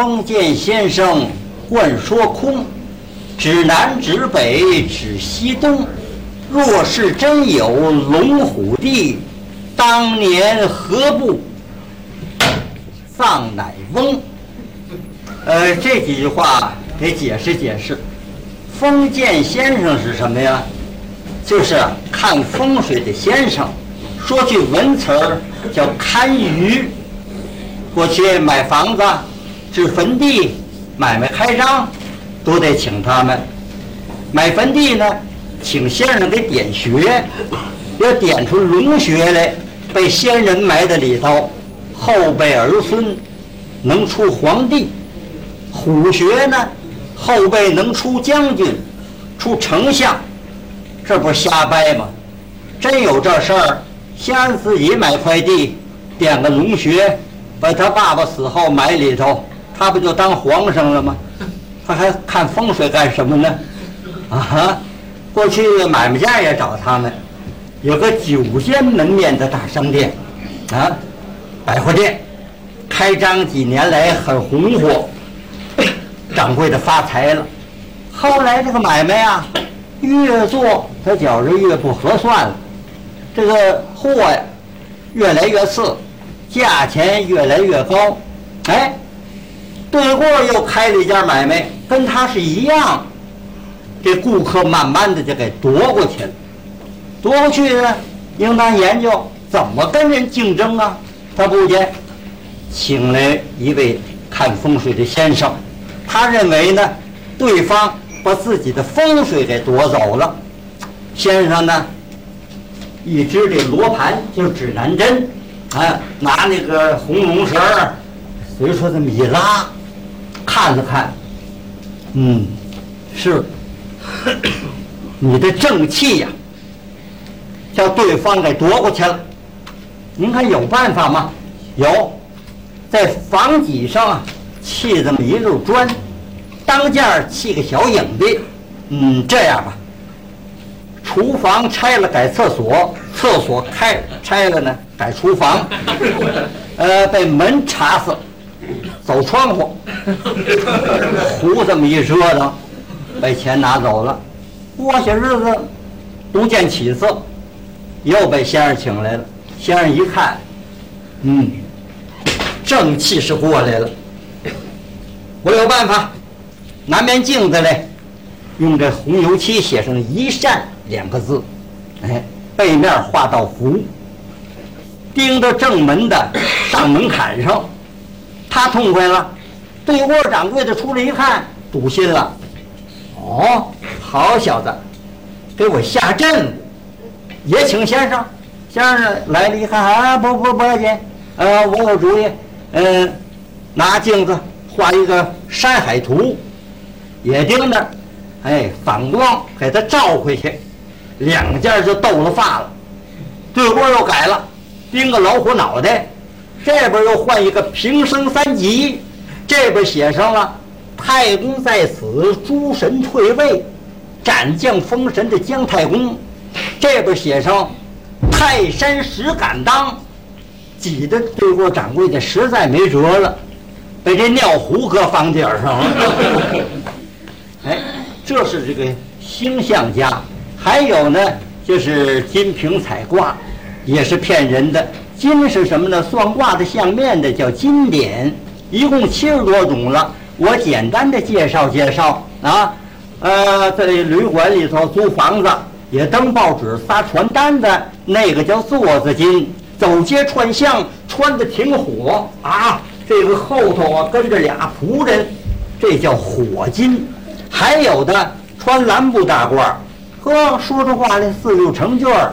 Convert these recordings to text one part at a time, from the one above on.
封建先生惯说空，指南指北指西东。若是真有龙虎地，当年何不葬乃翁？呃，这几句话得解释解释。封建先生是什么呀？就是看风水的先生。说句文词儿叫堪舆。过去买房子、置坟地、买卖开张，都得请他们。买坟地呢？请先生给点穴，要点出龙穴来，被先人埋在里头，后辈儿孙能出皇帝；虎穴呢，后辈能出将军、出丞相。这不是瞎掰吗？真有这事儿，先自己买块地，点个龙穴，把他爸爸死后埋里头，他不就当皇上了吗？他还看风水干什么呢？啊！过去买卖家也找他们，有个九间门面的大商店，啊，百货店，开张几年来很红火，掌柜的发财了。后来这个买卖啊，越做他觉着越不合算了，这个货呀越来越次，价钱越来越高。哎，对过又开了一家买卖，跟他是一样。这顾客慢慢的就给夺过去了，夺过去呢，应当研究怎么跟人竞争啊。他不见，请来一位看风水的先生，他认为呢，对方把自己的风水给夺走了。先生呢，一支这罗盘就指南针，啊，拿那个红龙绳儿，随说这么一拉，看了看，嗯，是。你的正气呀，叫对方给夺过去了。您看有办法吗？有，在房脊上啊砌这么一溜砖，当间砌个小影壁。嗯，这样吧，厨房拆了改厕所，厕所开拆了呢改厨房。呃，被门插死，走窗户，胡这么一折腾。把钱拿走了，过些日子不见起色，又被先生请来了。先生一看，嗯，正气是过来了。我有办法，拿面镜子来，用这红油漆写上“一善”两个字，哎，背面画道符，钉到正门的上门槛上。他痛快了，对窝掌柜的出来一看，堵心了。哦，好小子，给我下阵，也请先生。先生来了一看，啊，不不不要紧，呃，我有主意，嗯，拿镜子画一个山海图，也盯着，哎，反光给他照回去，两件就斗了发了。对过又改了，钉个老虎脑袋，这边又换一个平生三级，这边写上了。太公在此，诸神退位，斩将封神的姜太公，这边写上泰山石敢当，挤得对过掌柜的实在没辙了，被这尿壶搁房顶上了。哎，这是这个星象家，还有呢，就是金瓶彩卦，也是骗人的。金是什么呢？算卦的相面的叫金典，一共七十多种了。我简单的介绍介绍啊，呃，在旅馆里头租房子也登报纸发传单的那个叫座子金，走街串巷穿的挺火啊，这个后头啊跟着俩仆人，这叫火金。还有的穿蓝布大褂，呵，说出话来四六成句儿，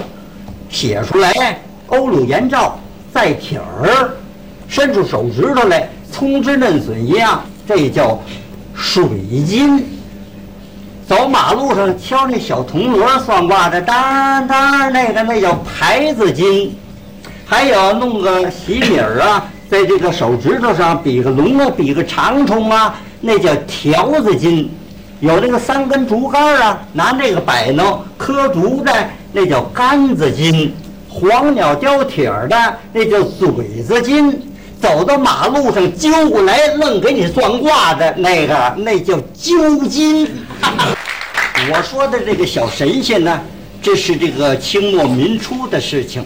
写出来欧鲁延照在体儿，伸出手指头来葱汁嫩笋一样。这叫水金。走马路上敲那小铜锣算卦的，当当那个那叫牌子金。还有弄个喜米儿啊，在这个手指头上比个龙啊，比个长虫啊，那叫条子金。有那个三根竹竿啊，拿那个摆弄磕竹的，那叫杆子金。黄鸟叼铁儿的，那叫嘴子金。走到马路上揪过来，愣给你算卦的那个，那叫揪金。我说的这个小神仙呢，这是这个清末民初的事情，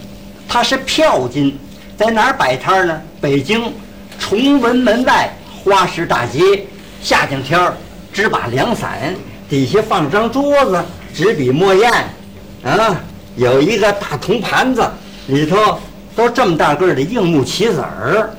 他是票金，在哪儿摆摊呢？北京崇文门外花市大街，夏天天儿支把凉伞，底下放张桌子，纸笔墨砚，啊，有一个大铜盘子，里头都这么大个的硬木棋子儿，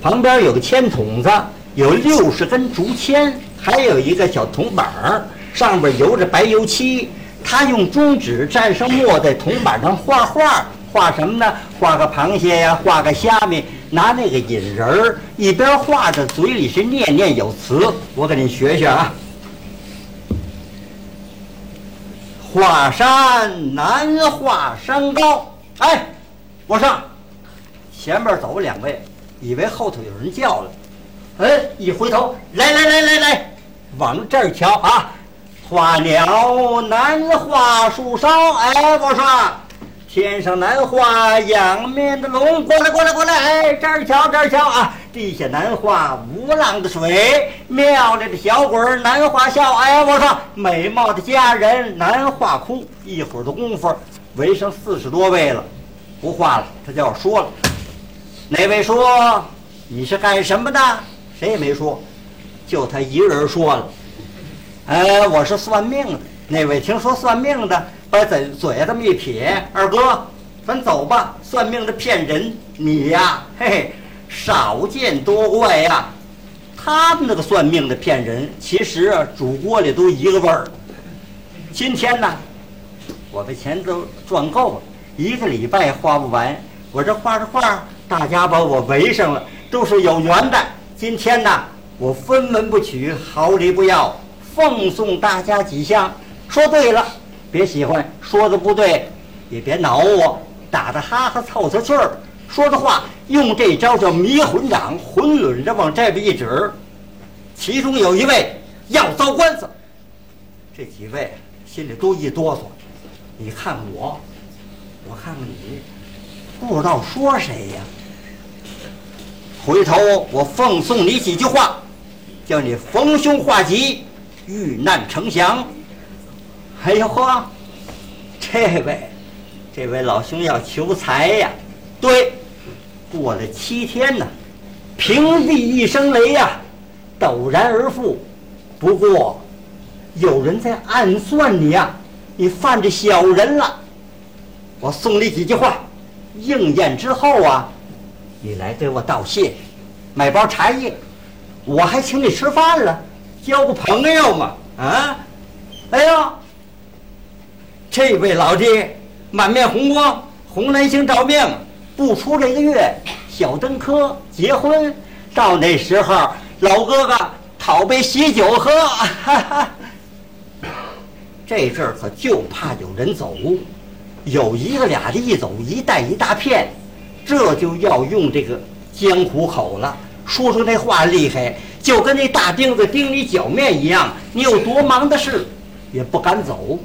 旁边有个铅筒子，有六十根竹签，还有一个小铜板儿。上边油着白油漆，他用中指蘸上墨，在铜板上画画，画什么呢？画个螃蟹呀，画个虾米，拿那个引人儿，一边画着，嘴里是念念有词。我给你学学啊。华山难华山高，哎，我上，前面走两位，以为后头有人叫了，哎，一回头，来来来来来，往这儿瞧啊。花鸟难画树梢，哎，我说，天上难画仰面的龙，过来过来过来，哎，这儿瞧这儿瞧啊，地下难画无浪的水，妙丽的小鬼儿难画笑，哎，我说，美貌的佳人难画哭。一会儿的功夫，围上四十多位了，不画了，他就要说了。哪位说你是干什么的？谁也没说，就他一个人说了。哎，我是算命的。那位听说算命的，把嘴嘴这么一撇，二哥，咱走吧。算命的骗人，你呀，嘿嘿，少见多怪呀。他们那个算命的骗人，其实啊，煮锅里都一个味儿。今天呢，我的钱都赚够了，一个礼拜花不完。我这画着画，大家把我围上了，都是有缘的。今天呢，我分文不取，毫厘不要。奉送大家几项，说对了，别喜欢；说的不对，也别挠我，打的哈哈凑凑气儿。说的话用这招叫迷魂掌，混抡着往这边一指。其中有一位要遭官司，这几位心里都一哆嗦。你看我，我看看你，不知道说谁呀？回头我奉送你几句话，叫你逢凶化吉。遇难成祥。哎呦呵，这位，这位老兄要求财呀？对，过了七天呢，平地一声雷呀，陡然而富。不过，有人在暗算你呀，你犯着小人了。我送你几句话，应验之后啊，你来给我道谢，买包茶叶，我还请你吃饭了。交个朋友嘛，啊！哎呦，这位老弟满面红光，红蓝星照命，不出这个月小登科结婚，到那时候老哥哥讨杯喜酒喝。哈哈。这阵儿可就怕有人走，有一个俩的一走一带一大片，这就要用这个江湖口了，说出那话厉害。就跟那大钉子钉你脚面一样，你有多忙的事，也不敢走。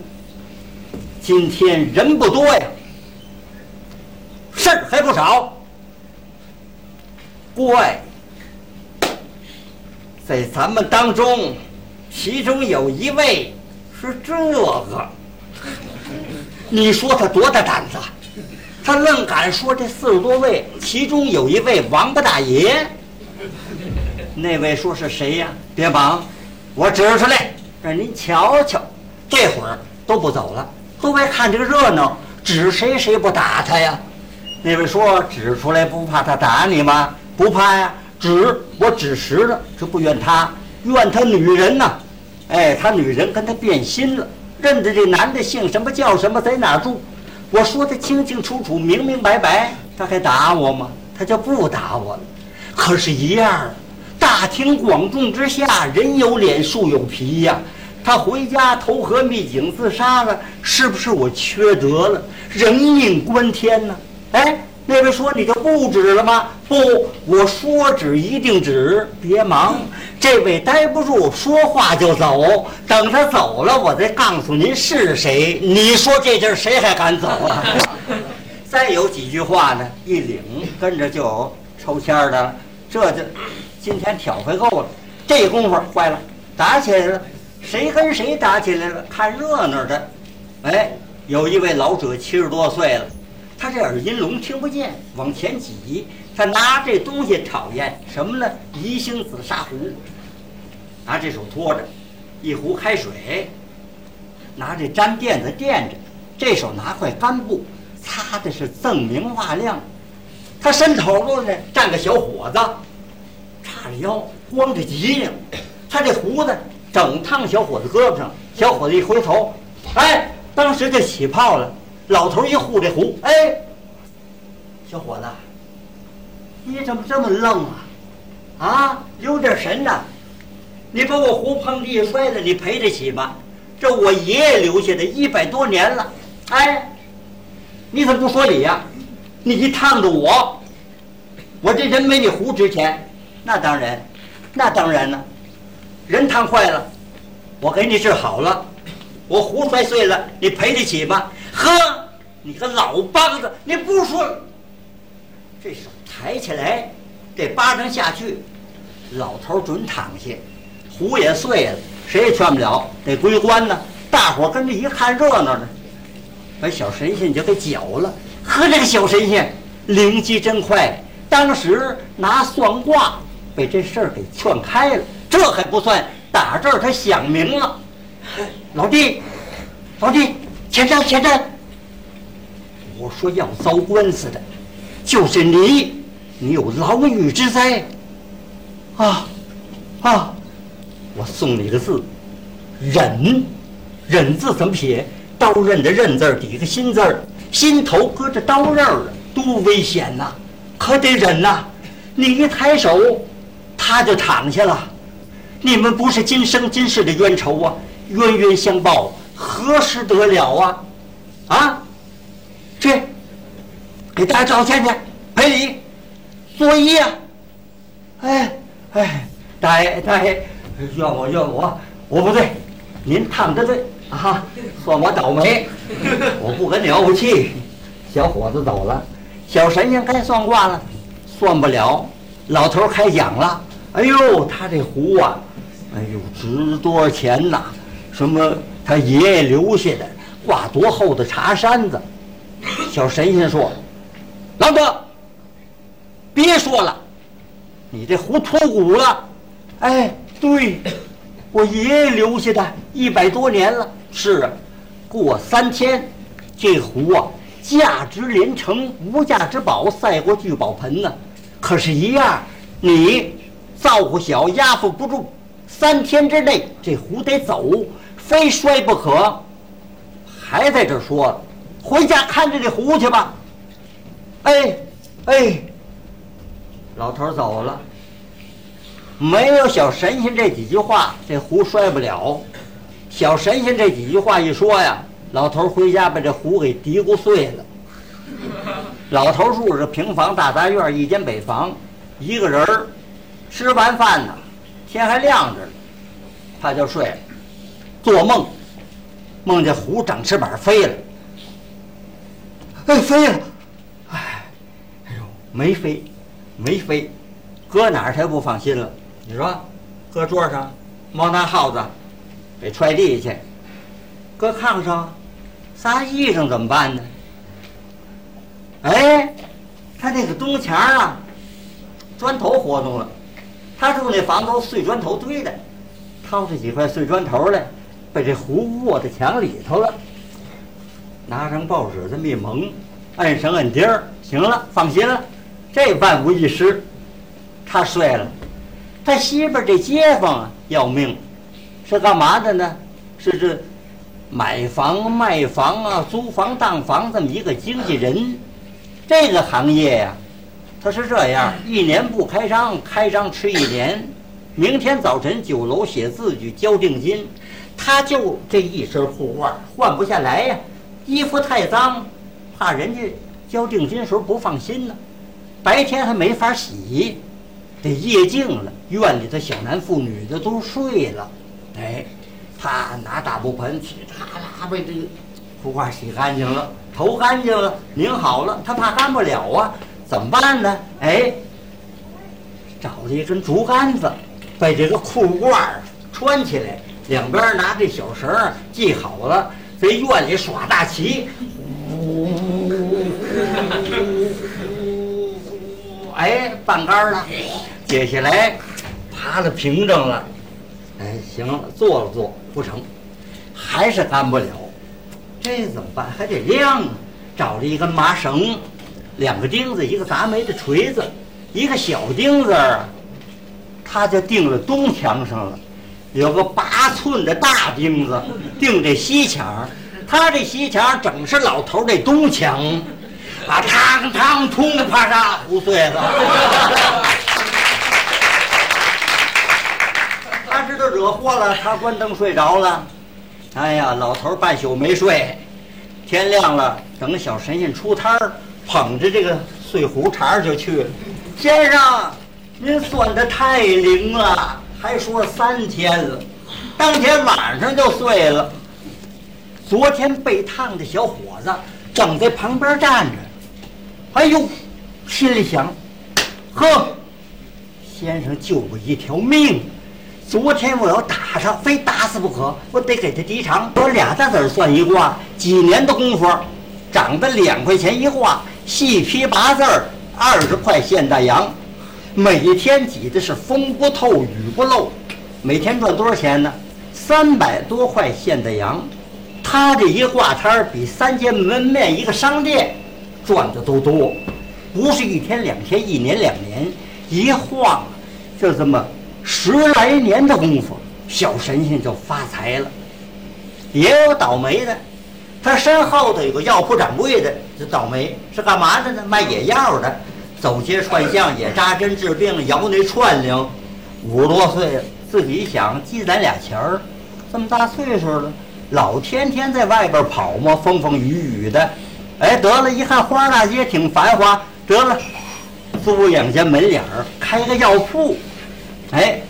今天人不多呀，事儿还不少。怪，在咱们当中，其中有一位是这个，你说他多大胆子？他愣敢说这四十多位，其中有一位王八大爷。那位说是谁呀？别忙，我指出来让您瞧瞧。这会儿都不走了，都爱看这个热闹。指谁谁不打他呀？那位说指出来不怕他打你吗？不怕呀，指我指实了，这不怨他，怨他女人呐。哎，他女人跟他变心了，认得这男的姓什么叫什么，在哪住。我说的清清楚楚、明明白白，他还打我吗？他就不打我了。可是，一样。大庭广众之下，人有脸，树有皮呀。他回家投河秘井自杀了，是不是我缺德了？人命关天呢。哎，那位说你就不止了吗？不，我说止一定止。别忙，这位待不住，说话就走。等他走了，我再告诉您是谁。你说这阵谁还敢走啊？再有几句话呢，一领跟着就抽签的了。这就今天挑回够了。这功夫坏了，打起来了，谁跟谁打起来了？看热闹的，哎，有一位老者七十多岁了，他这耳音聋听不见，往前挤，他拿这东西讨厌什么呢？宜兴紫砂壶，拿这手托着，一壶开水，拿这粘垫子垫着，这手拿块干布擦的是锃明瓦亮。他伸头了呢，站个小伙子，叉着腰，光着脊梁，他这胡子整烫小伙子胳膊上。小伙子一回头，哎，当时就起泡了。老头一护这壶，哎，小伙子，你怎么这么愣啊？啊，留点神呐！你把我壶碰地下摔了，你赔得起吗？这我爷爷留下的一百多年了，哎，你怎么不说理呀？你一烫着我，我这人没你壶值钱。那当然，那当然了。人烫坏了，我给你治好了。我壶摔碎了，你赔得起吗？呵，你个老梆子，你不说。这手抬起来，这巴掌下去，老头准躺下，壶也碎了，谁也劝不了，得归官呢。大伙跟着一看热闹呢，把小神仙就给搅了。呵，这个小神仙灵机真快，当时拿算卦被这事儿给劝开了。这还不算，打这儿他想明了。老弟，老弟，前站前站。我说要遭官司的，就是你，你有牢狱之灾。啊啊！我送你个字，忍。忍字怎么写？刀刃的刃字抵个心字。心头搁着刀刃儿多危险呐！可得忍呐！你一抬手，他就躺下了。你们不是今生今世的冤仇啊，冤冤相报，何时得了啊？啊！去，给大家道歉去赔礼，作揖啊！哎哎，大爷大爷，怨我怨我，我不对，您烫的对。啊，算我倒霉，我不跟你怄气。小伙子走了，小神仙该算卦了，算不了。老头开讲了，哎呦，他这壶啊，哎呦，值多少钱呐？什么他爷爷留下的，挂多厚的茶山子？小神仙说：“老哥，别说了，你这壶脱骨了。”哎，对。我爷爷留下的一百多年了，是啊，过三天，这壶啊价值连城，无价之宝，赛过聚宝盆呢。可是，一样，你造化小，压服不住，三天之内这壶得走，非摔不可。还在这说，回家看着这壶去吧。哎，哎，老头走了。没有小神仙这几句话，这壶摔不了。小神仙这几句话一说呀，老头回家把这壶给嘀咕碎了。老头住着平房大杂院，一间北房，一个人儿，吃完饭呢，天还亮着呢，他就睡了。做梦，梦见壶长翅膀飞了。哎，飞了！哎，哎呦，没飞，没飞，搁哪儿他不放心了。你说，搁桌上，猫拿耗子，给踹地去；搁炕上，撒衣裳怎么办呢？哎，他那个东墙啊，砖头活动了。他住那房子碎砖头堆的，掏出几块碎砖头来，把这壶卧在墙里头了。拿张报纸这么一蒙，摁上摁钉儿，行了，放心了，这万无一失。他睡了。他媳妇这街坊要命，是干嘛的呢？是这买房卖房啊，租房当房这么一个经纪人。这个行业呀，他是这样：一年不开张，开张吃一年。明天早晨酒楼写字据交定金，他就这一身护褂换不下来呀。衣服太脏，怕人家交定金时候不放心呢。白天还没法洗。得夜静了，院里的小男妇女的都睡了，哎，他拿大布盆，去嚓啦把这个裤褂洗干净了，头干净了，拧好了，他怕干不了啊，怎么办呢？哎，找了一根竹竿子，把这个裤褂穿起来，两边拿这小绳系好了，在院里耍大旗。哎，半杆了，接下来爬了平整了。哎，行了，坐了坐不成，还是干不了。这怎么办？还得晾啊！找了一根麻绳，两个钉子，一个砸煤的锤子，一个小钉子儿，他就钉了东墙上了。有个八寸的大钉子钉这西墙，他这西墙整是老头这东墙，啊，嘡嘡通的啪嚓胡碎了。他知道惹祸了，他关灯睡着了。哎呀，老头半宿没睡，天亮了，等小神仙出摊儿，捧着这个碎胡茬就去了。先生，您算的太灵了，还说三天了，当天晚上就碎了。昨天被烫的小伙子正在旁边站着，哎呦，心里想，呵，先生救我一条命。昨天我要打他，非打死不可，我得给他抵偿。我俩大子算一卦，几年的功夫，涨得两块钱一卦，细批八字儿，二十块现大洋，每天挤的是风不透雨不漏，每天赚多少钱呢？三百多块现大洋。他这一挂摊儿比三间门面一个商店赚的都多，不是一天两天，一年两年，一晃就这么。十来年的功夫，小神仙就发财了。也有倒霉的，他身后头有个药铺掌柜的，这倒霉是干嘛的呢？卖野药的，走街串巷也扎针治病，摇那串铃。五十多岁了，自己想积攒俩钱儿，这么大岁数了，老天天在外边跑嘛，风风雨雨的。哎，得了，一看花大街挺繁华，得了，租两间门脸儿，开个药铺。哎，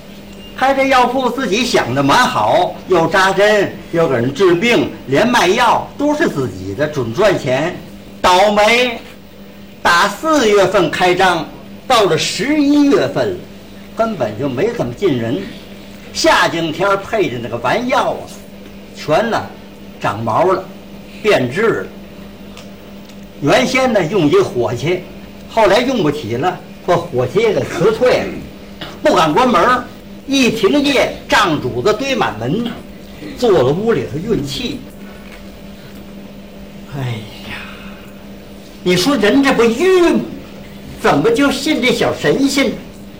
开这药铺自己想的蛮好，又扎针又给人治病，连卖药都是自己的，准赚钱。倒霉，打四月份开张，到了十一月份，根本就没怎么进人。夏景天配的那个丸药啊，全呢长毛了，变质了。原先呢用一火器，后来用不起了，把火器给辞退了。不敢关门一停业，账主子堆满门，坐在屋里头运气。哎呀，你说人这不晕？怎么就信这小神仙？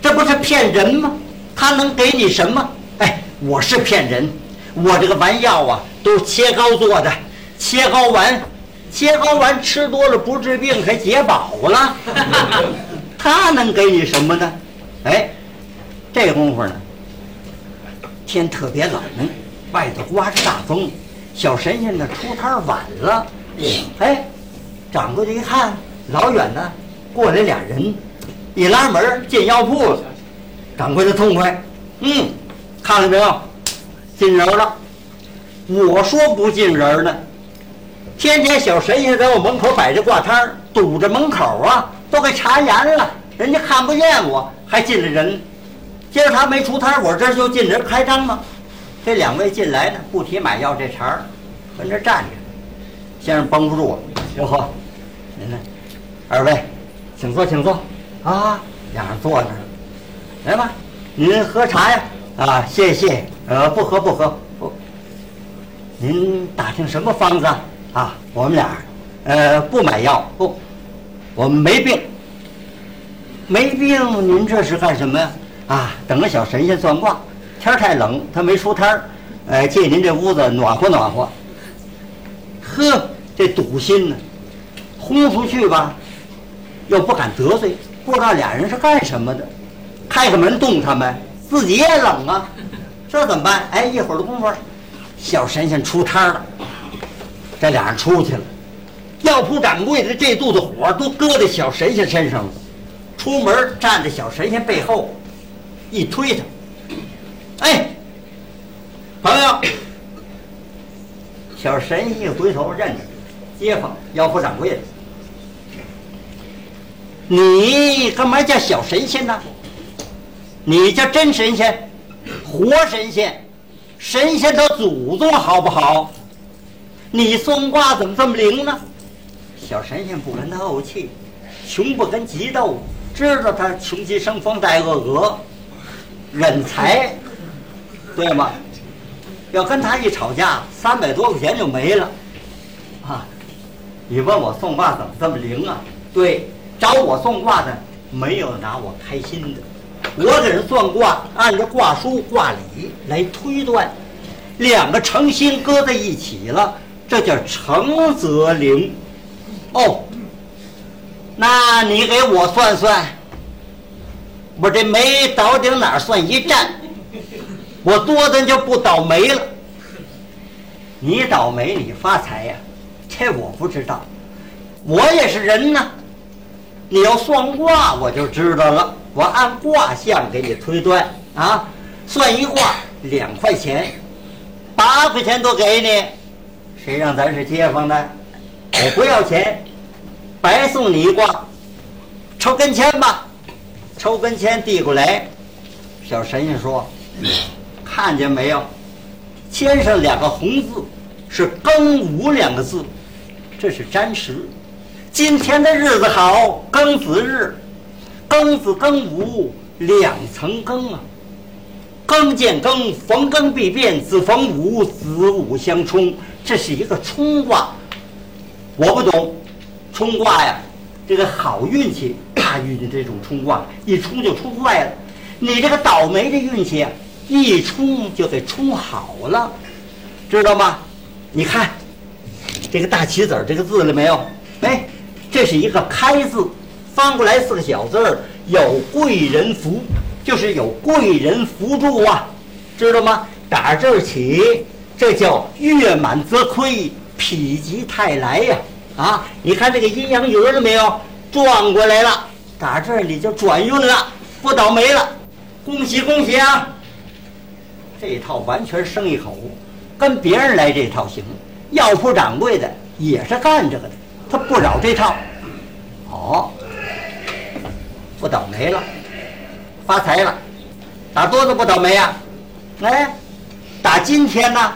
这不是骗人吗？他能给你什么？哎，我是骗人，我这个丸药啊，都是切糕做的，切糕丸，切糕丸吃多了不治病，还解饱了。他能给你什么呢？哎。这功夫呢，天特别冷，外头刮着大风，小神仙呢出摊晚了。哎，掌柜的一看，老远呢过来俩人，一拉门进药铺了。掌柜的痛快，嗯，看了没有，进人了。我说不进人呢，天天小神仙在我门口摆着挂摊堵着门口啊，都给查严了，人家看不见我，还进了人。今儿他没出摊，我这就进这开张吗？这两位进来呢，不提买药这茬儿，跟这站着。先生绷不住了，哟呵，您呢？二位，请坐，请坐。啊，俩人坐那儿。来吧，您喝茶呀？啊，谢谢。呃，不喝，不喝。不。您打听什么方子啊？我们俩，呃，不买药，不，我们没病。没病，您这是干什么呀？啊，等个小神仙算卦，天儿太冷，他没出摊儿，哎，借您这屋子暖和暖和。呵，这赌心呢，轰出去吧，又不敢得罪，不知道俩人是干什么的，开个门冻他们，自己也冷啊，这怎么办？哎，一会儿的功夫，小神仙出摊了，这俩人出去了，药铺掌柜的这肚子火都搁在小神仙身上了，出门站在小神仙背后。一推他，哎，朋友，小神仙一回头认着，街坊药铺掌柜的，你干嘛叫小神仙呢？你叫真神仙，活神仙，神仙的祖宗好不好？你算卦怎么这么灵呢？小神仙不跟他怄气，穷不跟急斗，知道他穷极生风带恶鹅，忍财，对吗？要跟他一吵架，三百多块钱就没了，啊！你问我算卦怎么这么灵啊？对，找我算卦的没有拿我开心的，我给人算卦，按照卦书卦理来推断，两个诚心搁在一起了，这叫诚则灵。哦，那你给我算算，我这煤倒顶哪算一站？我多的就不倒霉了。你倒霉，你发财呀？这我不知道，我也是人呐。你要算卦，我就知道了。我按卦象给你推断啊，算一卦两块钱，八块钱都给你。谁让咱是街坊的？我不要钱，白送你一卦，抽根签吧。抽根签递过来，小神仙说：“看见没有？签上两个红字，是庚午两个字，这是占时。今天的日子好，庚子日，庚子庚午两层庚啊。庚见庚，逢庚必变，子逢午，子午相冲，这是一个冲卦。我不懂，冲卦呀，这个好运气、大运的这种冲卦，一冲就冲坏了。你这个倒霉的运气，一冲就给冲好了，知道吗？你看这个大棋子这个字了没有？哎，这是一个开字，翻过来四个小字儿，有贵人扶。就是有贵人扶助啊，知道吗？打这儿起，这叫月满则亏，否极泰来呀！啊你看这个阴阳鱼了没有？转过来了，打这里就转运了，不倒霉了，恭喜恭喜啊！这套完全生意口，跟别人来这套行。药铺掌柜的也是干这个的，他不扰这套。哦，不倒霉了。发财了，打多子不倒霉呀？哎，打今天呢？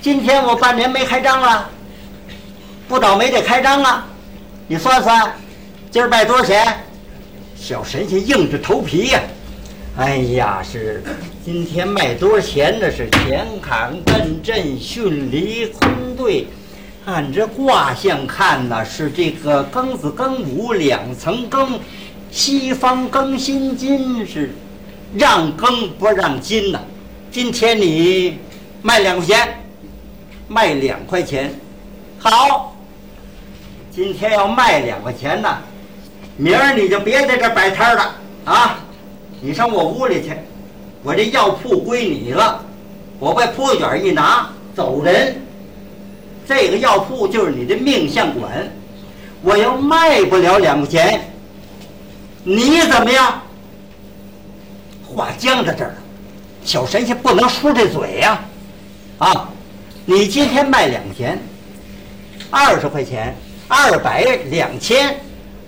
今天我半年没开张了，不倒霉得开张啊！你算算，今儿卖多少钱？小神仙硬着头皮呀！哎呀，是今天卖多少钱？那是乾坎艮震巽离坤兑，按这卦象看呢，是这个庚子庚午两层庚。西方庚辛金是让庚不让金呐，今天你卖两块钱，卖两块钱，好，今天要卖两块钱呢，明儿你就别在这摆摊了啊，你上我屋里去，我这药铺归你了，我把铺卷一拿走人，这个药铺就是你的命相馆，我要卖不了两块钱。你怎么样？话僵在这儿了，小神仙不能输这嘴呀！啊，你今天卖两钱，二十块钱，二百两千，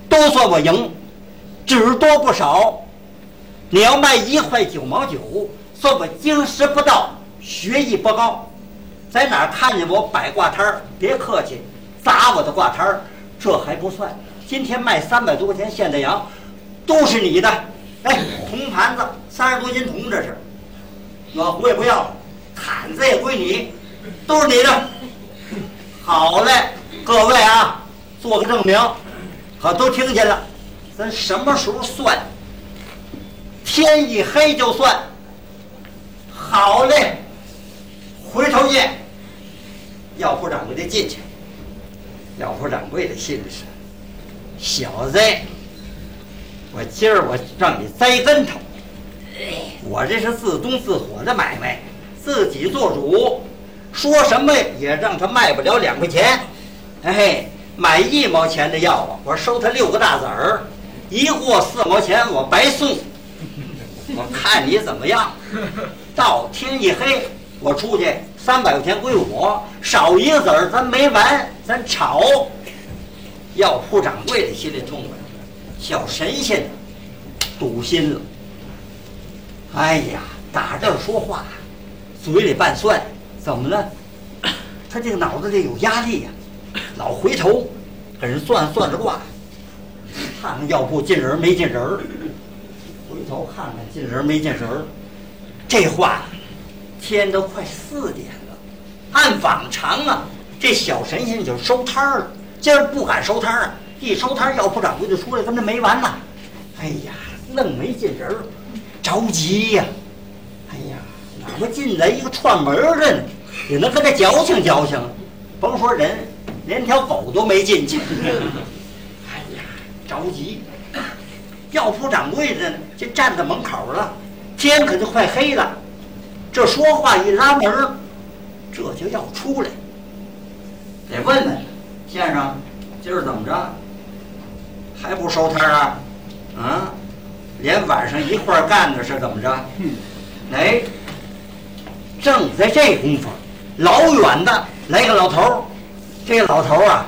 都算我赢，只多不少。你要卖一块九毛九，算我经师不到，学艺不高。在哪儿看见我摆挂摊儿，别客气，砸我的挂摊儿，这还不算。今天卖三百多块钱现代羊。都是你的，哎，铜盘子三十多斤铜，这是，暖壶也不要，毯子也归你，都是你的。好嘞，各位啊，做个证明，可都听见了，咱什么时候算？天一黑就算。好嘞，回头见。药铺掌柜的进去，药铺掌柜的心里是，小子。我今儿我让你栽跟头，我这是自东自火的买卖，自己做主，说什么也让他卖不了两块钱。哎，买一毛钱的药啊，我收他六个大子儿，一货四毛钱我白送。我看你怎么样？到天一黑，我出去三百块钱归我，少一个子儿咱没完，咱吵。药铺掌柜的心里痛快。小神仙，堵心了，哎呀，打这儿说话，嘴里拌蒜，怎么了？他这个脑子里有压力呀，老回头跟人算算着卦，看看药铺进人没进人，回头看看进人没进人。这话，天都快四点了，按往常啊，这小神仙就收摊儿了。今儿不敢收摊儿啊，一收摊儿，药铺掌柜就出来，跟这没完呐。哎呀，愣没进人儿，着急呀！哎呀，哪怕进来一个串门的呢，也能跟他矫情矫情。甭说人，连条狗都没进去。哎呀，着急！药铺掌柜的就站在门口了，天可就快黑了。这说话一拉门儿，这就要出来，得问问先生，今儿怎么着？还不收摊儿啊？啊，连晚上一块儿干的是怎么着？哎，正在这功夫，老远的来个老头儿，这老头儿啊，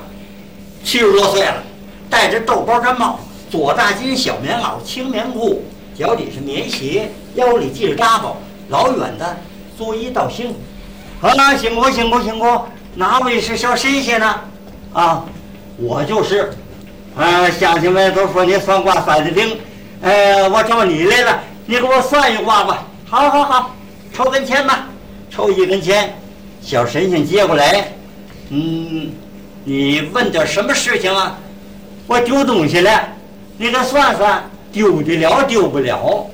七十多岁了，戴着豆包毡帽，左大襟小棉袄青棉裤，脚底是棉鞋，腰里系着扎包，老远的作揖道辛苦。啊，辛苦辛苦辛苦！哪位是小神仙呢？啊，我就是。啊，乡亲们都说你算卦算的灵，呃，我找你来了，你给我算一卦吧。好，好，好，抽根签吧，抽一根签。小神仙接过来，嗯，你问点什么事情啊？我丢东西了，你给算算，丢得了丢不了？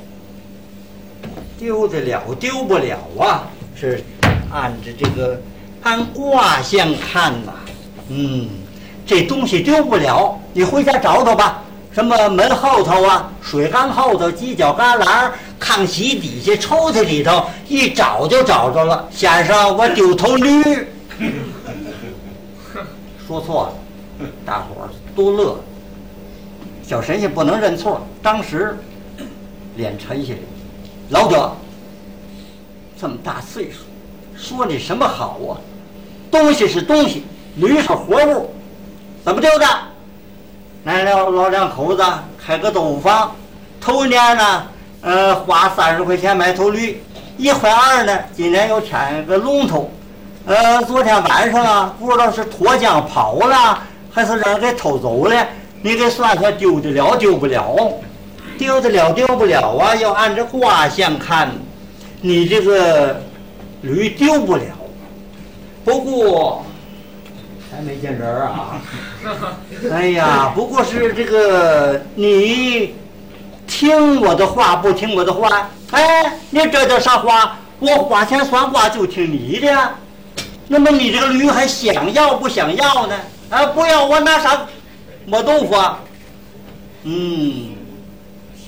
丢得了丢不了啊？是按着这个按卦象看呐，嗯。这东西丢不了，你回家找找吧。什么门后头啊，水缸后头，犄角旮旯，炕席底下，抽屉里头，一找就找着了。先生，我丢头驴。说错了，大伙儿都乐。小神仙不能认错，当时脸沉下来。老者，这么大岁数，说你什么好啊？东西是东西，驴是活物。怎么丢的？来了老两口子开个豆腐坊，头年呢，呃，花三十块钱买头驴，一块二呢，今年又添个龙头，呃，昨天晚上啊，不知道是脱缰跑了，还是让人给偷走了，你给算算丢得了丢不了？丢得了丢不了啊？要按这卦象看，你这个驴丢不了，不过。还没见人儿啊！哎呀，不过是这个你听我的话不听我的话？哎，你这叫啥话？我花钱算卦就听你的。那么你这个驴还想要不想要呢？啊，不要我拿啥磨豆腐？啊？嗯，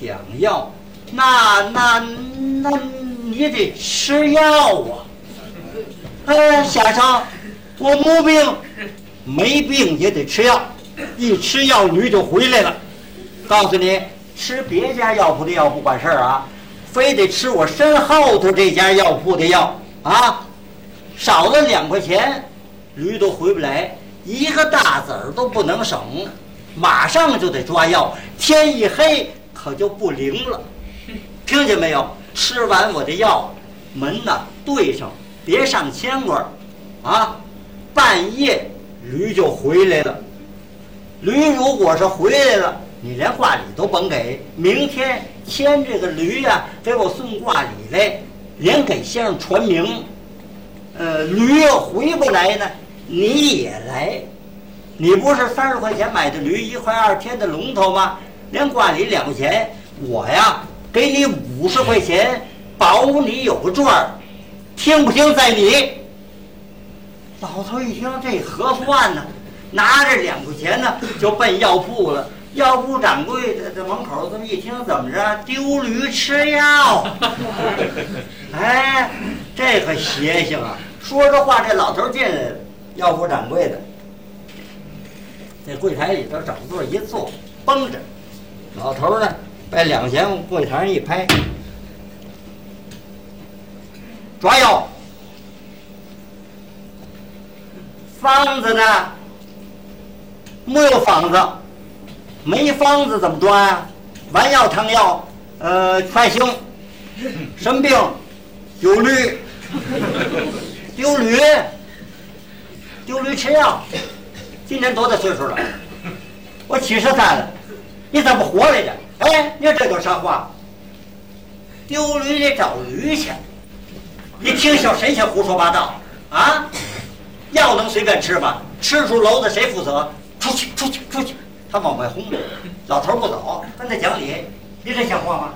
想要，那那那你得吃药啊！哎，先生，我没病。没病也得吃药，一吃药驴就回来了。告诉你，吃别家药铺的药不管事儿啊，非得吃我身后头这家药铺的药啊。少了两块钱，驴都回不来，一个大子儿都不能省，马上就得抓药。天一黑可就不灵了，听见没有？吃完我的药，门呐对上，别上牵挂啊，半夜。驴就回来了，驴如果是回来了，你连挂礼都甭给。明天牵这个驴呀，给我送挂礼来，连给先生传名。呃，驴要回不来呢，你也来。你不是三十块钱买的驴，一块二添的龙头吗？连卦礼两块钱，我呀给你五十块钱，保你有个赚儿。听不听在你。老头一听这合算呢，拿着两块钱呢就奔药铺了。药铺掌柜在这门口这么一听，怎么着？丢驴吃药？哎，这可邪性啊！说着话，这老头进来了。药铺掌柜的在柜台里头找座一坐，绷着。老头呢，把两块钱往柜台上一拍，抓药。方子呢？没有方子，没方子怎么抓呀？丸药汤药，呃，全行。什么病？丢驴。丢驴。丢驴吃药。今年多大岁数了？我七十三了。你怎么活来着？哎，你这叫啥话？丢驴得找驴去。你听小神仙胡说八道啊！药能随便吃吗？吃出篓子谁负责？出去，出去，出去！他往外轰，老头不走，跟他讲理，你这像话吗？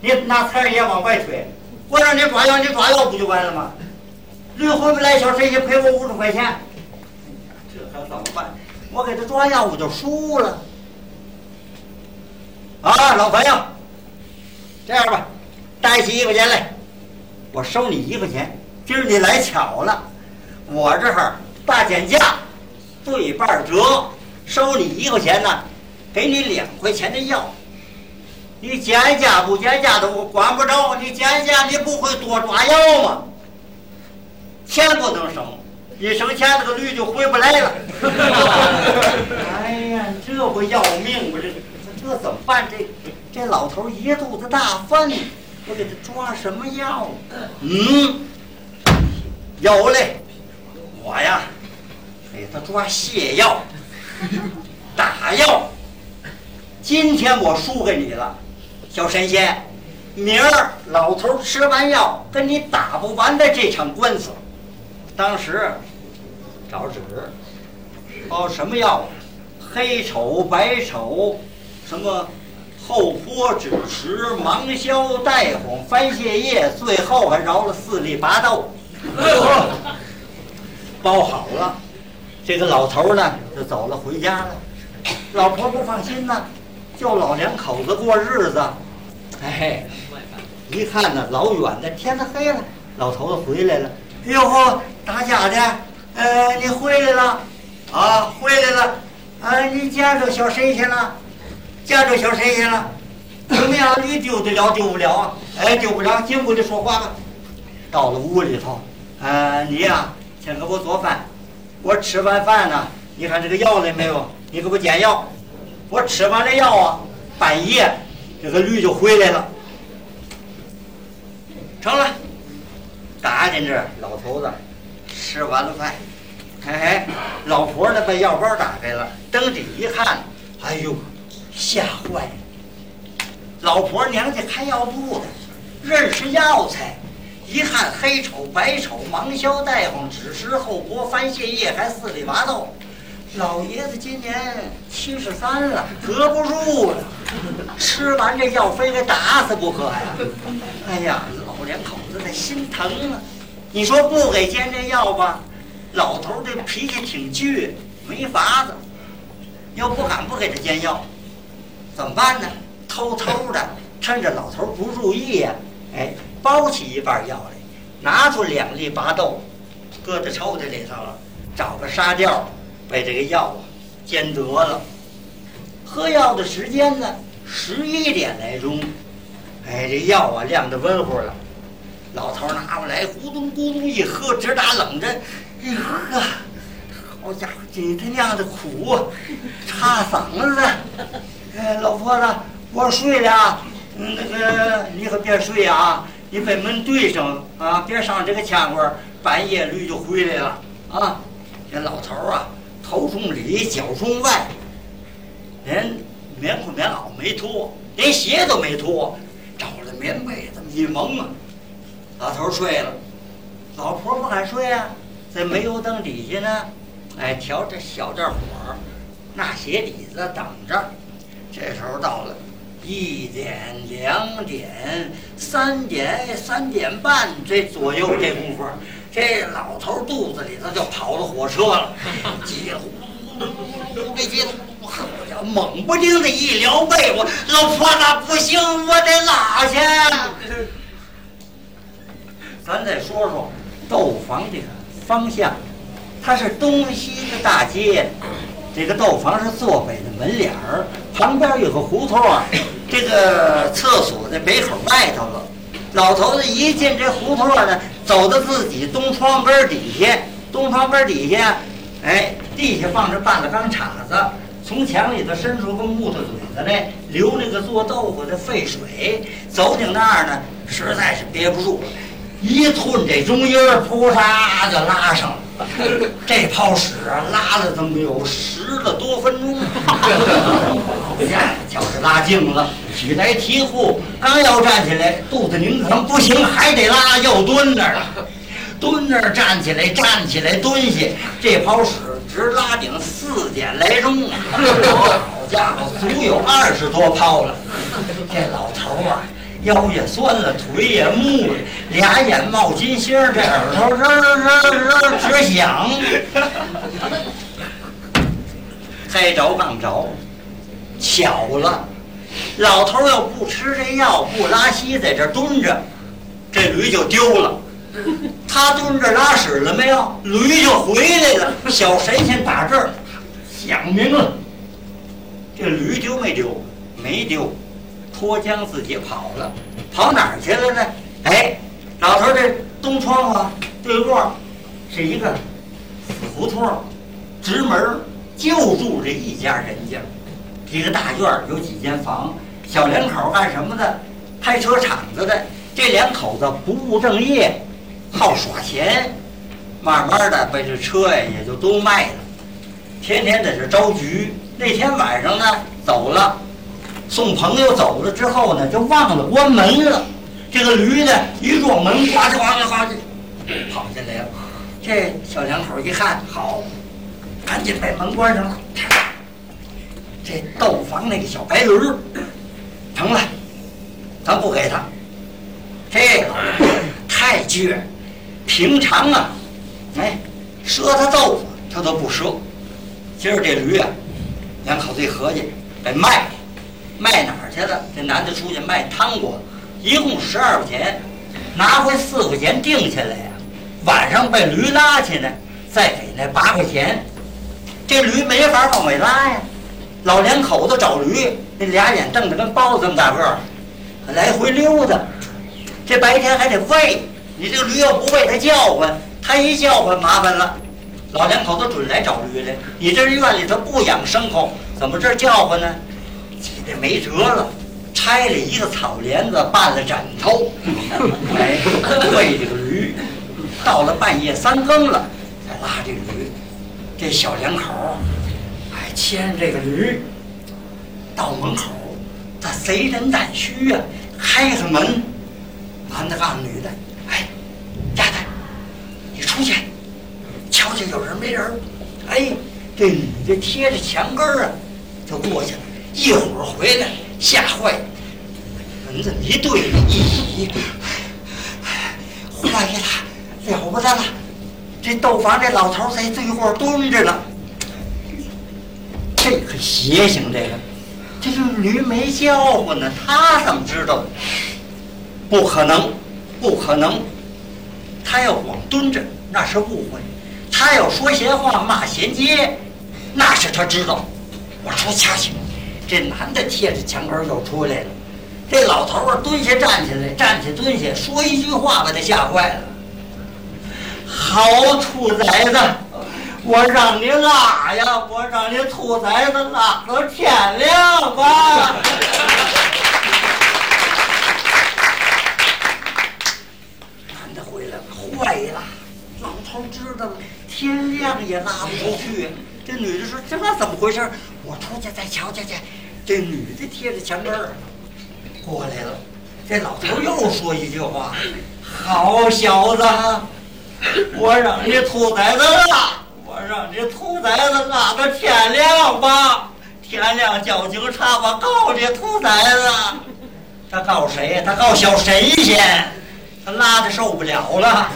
你拿菜也往外推，我让你抓药，你抓药不就完了吗？驴回不来，小神仙赔我五十块钱，这还怎么办？我给他抓药，我就输了。啊，老朋友，这样吧，带起一块钱来，我收你一块钱。今儿你来巧了，我这儿大减价，对半折，收你一块钱呢，给你两块钱的药。你减价不减价的我管不着，你减价你不会多抓药吗？钱不能省，一省钱这个驴就回不来了。哎呀，这不要命吗？这。这怎么办？这这老头一肚子大粪，我给他抓什么药？嗯，有嘞，我呀给他抓泻药、打药。今天我输给你了，小神仙，明儿老头吃完药跟你打不完的这场官司。当时找纸，包，什么药？黑丑白丑。什么后坡枳实、芒硝、带黄、番泻叶，最后还饶了四粒拔豆，包好了。这个老头呢就走了，回家了。老婆不放心呢，就老两口子过日子。哎，一看呢，老远的天都黑了，老头子回来了。哎呦呵，大家的，呃，你回来了啊，回来了。啊，你见着小神仙了？见着小神仙了，怎么样？你丢得了丢不了啊？哎，丢不了，进屋里说话吧。到了屋里头，呃，你呀，先给我做饭。我吃完饭呢，你看这个药了没有？你给我煎药。我吃完了药啊，半夜这个驴就回来了。成了，打进这，老头子吃完了饭，嘿嘿，老婆呢把药包打开了，登里一看，哎呦！吓坏了！老婆娘家开药铺的，认识药材，一看黑丑白丑芒硝大黄枳实后脖番泻叶还四粒麻豆，老爷子今年七十三了，隔不住了，吃完这药非得打死不可呀！哎呀，老两口子的心疼啊！你说不给煎这药吧，老头这脾气挺倔，没法子，又不敢不给他煎药。怎么办呢？偷偷的，趁着老头不注意呀，哎，包起一半药来，拿出两粒巴豆，搁在抽屉里头，找个沙吊，把这个药啊煎得了。喝药的时间呢，十一点来钟，哎，这药啊晾得温乎了，老头拿过来，咕咚咕咚一喝，直打冷震。哎呵，好家伙，这他娘的苦啊，插嗓子。哎，老婆子，我睡了，那个你可别睡啊，你把门对上啊，别上这个牵挂，半夜驴就回来了啊。这老头啊，头从里，脚从外，连棉裤棉袄没脱，连鞋都没脱，找了棉被这么一蒙啊，老头睡了，老婆不敢睡啊，在煤油灯底下呢，哎，调着小点火，拿鞋底子等着。这时候到了一点、两点、三点、三点半这左右这功夫，这老头肚子里头就跑了火车了，急呼呼呼呼这急，好家伙，猛不丁的一撩被窝，老婆子不行，我得拉去。咱再说说豆房这个方向，它是东西的大街。这个豆房是坐北的门脸儿，旁边有个胡同啊。这个厕所在北口外头了。老头子一进这胡同呢，走到自己东窗根底下，东窗根底下，哎，地下放着半个钢叉子，从墙里头伸出个木头嘴子来，流那个做豆腐的废水。走进那儿呢，实在是憋不住了，一吞这中音儿，扑嚓就拉上了。这泡屎啊，拉了怎么有十了多分钟？呀，就是拉净了，举来提裤，刚要站起来，肚子拧疼，不行，还得拉，又蹲那儿了。蹲那儿站起来，站起来蹲下，这泡屎直拉顶四点来钟啊！好家伙，足有二十多泡了。这老头儿啊，腰也酸了，腿也木了，俩眼冒金星，这耳朵吱吱吱直响。该着刚着，巧了，老头儿要不吃这药，不拉稀，在这儿蹲着，这驴就丢了。他蹲这拉屎了没有？驴就回来了。小神仙打这儿想明了，这驴丢没丢？没丢，脱缰自己跑了。跑哪儿去了呢？哎，老头这东窗户对过是一个死胡同，直门就住这一家人家。一个大院有几间房，小两口干什么的？开车厂子的。这两口子不务正业。好耍钱，慢慢的把这车呀也就都卖了，天天在这招局。那天晚上呢走了，送朋友走了之后呢，就忘了关门了。这个驴呢一撞门，呱唧呱唧呱唧跑进来了。这小两口一看，好，赶紧把门关上了。这豆房那个小白驴成了，咱不给他。这个太倔。平常啊，哎，赊他豆腐他都不赊。今儿这驴啊，两口子一合计，得卖了，卖哪儿去了？这男的出去卖汤锅，一共十二块钱，拿回四块钱定下来呀。晚上被驴拉去呢，再给那八块钱。这驴没法往外拉呀。老两口子找驴，那俩眼瞪得跟包子这么大个儿，来回溜达。这白天还得喂。你这个驴要不喂它叫唤，它一叫唤麻烦了。老两口子准来找驴来。你这院里头不养牲口，怎么这叫唤呢？急得没辙了，拆了一个草帘子办了枕头，哎，喂这个驴。到了半夜三更了，才拉这个驴。这小两口还牵着这个驴到门口，他贼人胆虚呀，开开门，男的告诉女的。哎，丫头，你出去，瞧瞧有人没人哎，这女的贴着墙根儿啊，就过去了。一会儿回来，吓坏了。门子一对，咦，坏了，了不得了！这豆房这老头在最后蹲着呢。这可邪性，这个，这个驴没叫唤呢，他怎么知道？不可能，不可能，他要光蹲着。那是误会，他要说闲话骂衔接，那是他知道。我说掐去，这男的贴着墙根就出来了，这老头儿蹲下站起来，站起蹲下，说一句话把他吓坏了。好兔崽子，我让你拉呀，我让你兔崽子拉到天亮吧。男的回来了，坏了。老头知道了，天亮也拉不出去。这女的说：“这怎么回事？我出去再瞧瞧去。”这女的贴着墙根儿过来了。这老头又说一句话：“好小子，我让你兔崽子拉，我让你兔崽子拉到天亮吧。天亮叫警察，我告这兔崽子。他告谁呀？他告小神仙。他拉的受不了了。”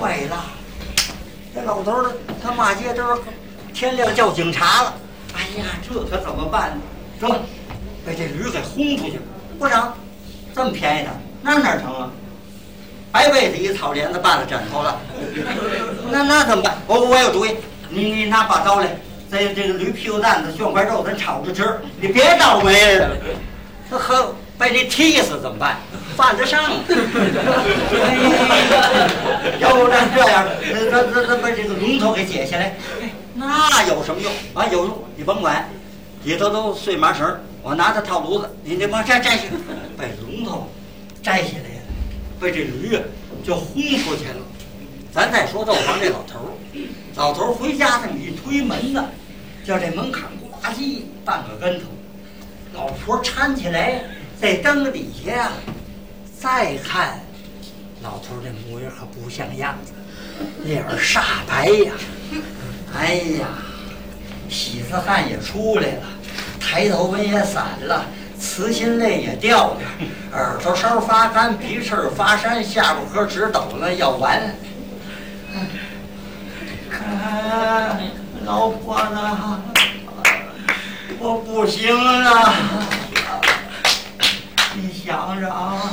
坏了！这老头儿他骂街都是天亮叫警察了。哎呀，这可怎么办呢？说，把这驴给轰出去不成，这么便宜的，那哪成啊？白被子一草帘子绊了枕头了。那那怎么办？我我有主意，你你拿把刀来，在这个驴屁股蛋子炫块肉，咱炒着吃。你别倒霉了，这和。被你踢死怎么办？犯得上。要不然这样，咱咱咱把这个龙头给解下来，那有什么用啊？有用，你甭管，里头都碎麻绳，我拿它套炉子，你你把摘摘下，把龙头摘下来了，被这驴啊就轰出去了。咱再说灶房这老头儿，老头儿回家这么一推门子，叫这门槛呱唧半个跟头。老婆搀起来，在灯底下呀，再看，老头儿这模样可不像样子，脸煞白呀。哎呀，喜子汗也出来了，抬头纹也散了，慈心泪也掉了，耳朵梢发干，鼻翅发山，下巴颏直抖了，要完。哎，老婆子，我不行了。你想着啊，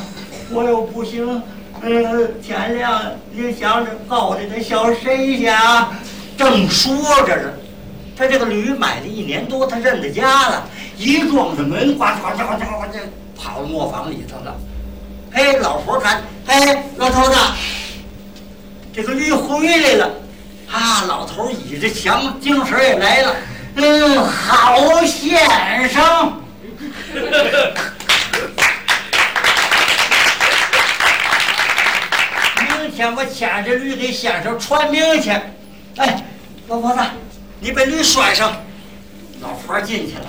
我又不行，嗯，天亮你想着抱着那小谁去啊？正说着呢，他这个驴买了一年多，他认得家了，一撞着门，呱呱呱呱呱就跑到磨坊里头了。哎，老婆看，哎，老头子，这个驴回来了。啊，老头倚着墙，精神也来了。嗯，好先生。明天我牵着驴给先生传名去。哎，老婆子，你把驴拴上。老婆进去了，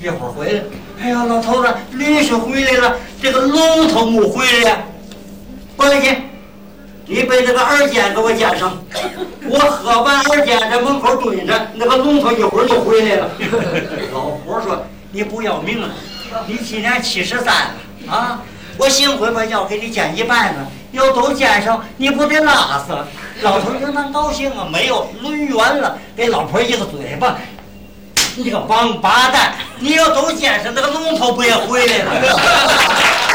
一会儿回来。哎呀，老头子，驴是回来了，这个龙头没回来呀。过来去，你把这个二尖给我捡上。我喝完二尖在门口蹲着，那个龙头一会儿就回来了。老婆说：“你不要命了？你今年七十三了啊！我幸亏把药给你煎一半呢，要都煎上，你不得拉死？”老头应当高兴啊，没有抡圆了，给老婆一个嘴巴。你个王八蛋！你要都煎上，那个龙头不也回来了？